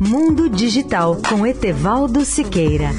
Mundo Digital com Etevaldo Siqueira.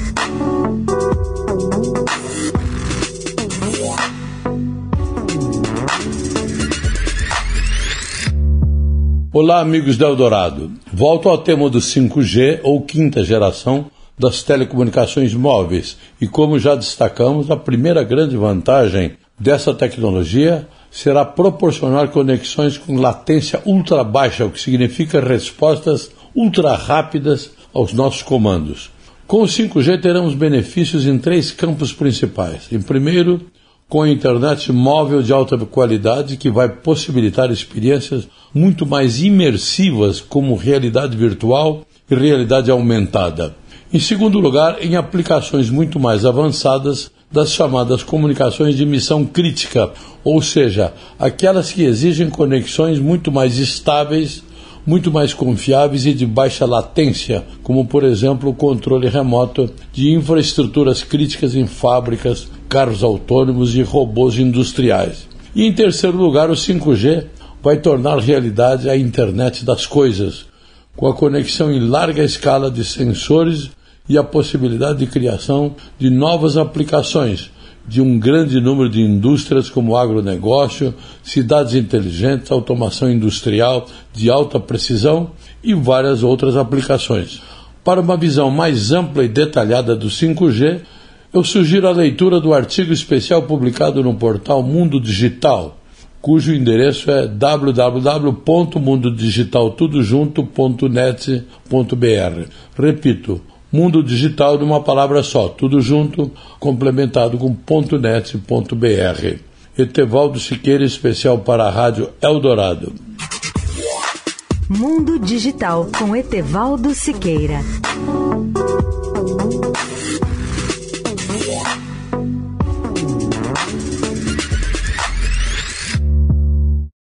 Olá, amigos da Eldorado. Volto ao tema do 5G ou quinta geração das telecomunicações móveis. E como já destacamos, a primeira grande vantagem dessa tecnologia será proporcionar conexões com latência ultra baixa, o que significa respostas ultra rápidas aos nossos comandos. Com o 5G teremos benefícios em três campos principais. Em primeiro, com a internet móvel de alta qualidade que vai possibilitar experiências muito mais imersivas como realidade virtual e realidade aumentada. Em segundo lugar, em aplicações muito mais avançadas das chamadas comunicações de missão crítica, ou seja, aquelas que exigem conexões muito mais estáveis, muito mais confiáveis e de baixa latência, como por exemplo o controle remoto de infraestruturas críticas em fábricas, carros autônomos e robôs industriais. E em terceiro lugar, o 5G vai tornar realidade a internet das coisas, com a conexão em larga escala de sensores e a possibilidade de criação de novas aplicações de um grande número de indústrias como agronegócio, cidades inteligentes, automação industrial de alta precisão e várias outras aplicações. Para uma visão mais ampla e detalhada do 5G, eu sugiro a leitura do artigo especial publicado no portal Mundo Digital, cujo endereço é www.mundodigitaltudojunto.net.br. Repito, Mundo Digital de uma palavra só, tudo junto, complementado com .net.br. Etevaldo Siqueira, especial para a Rádio Eldorado. Mundo Digital com Etevaldo Siqueira.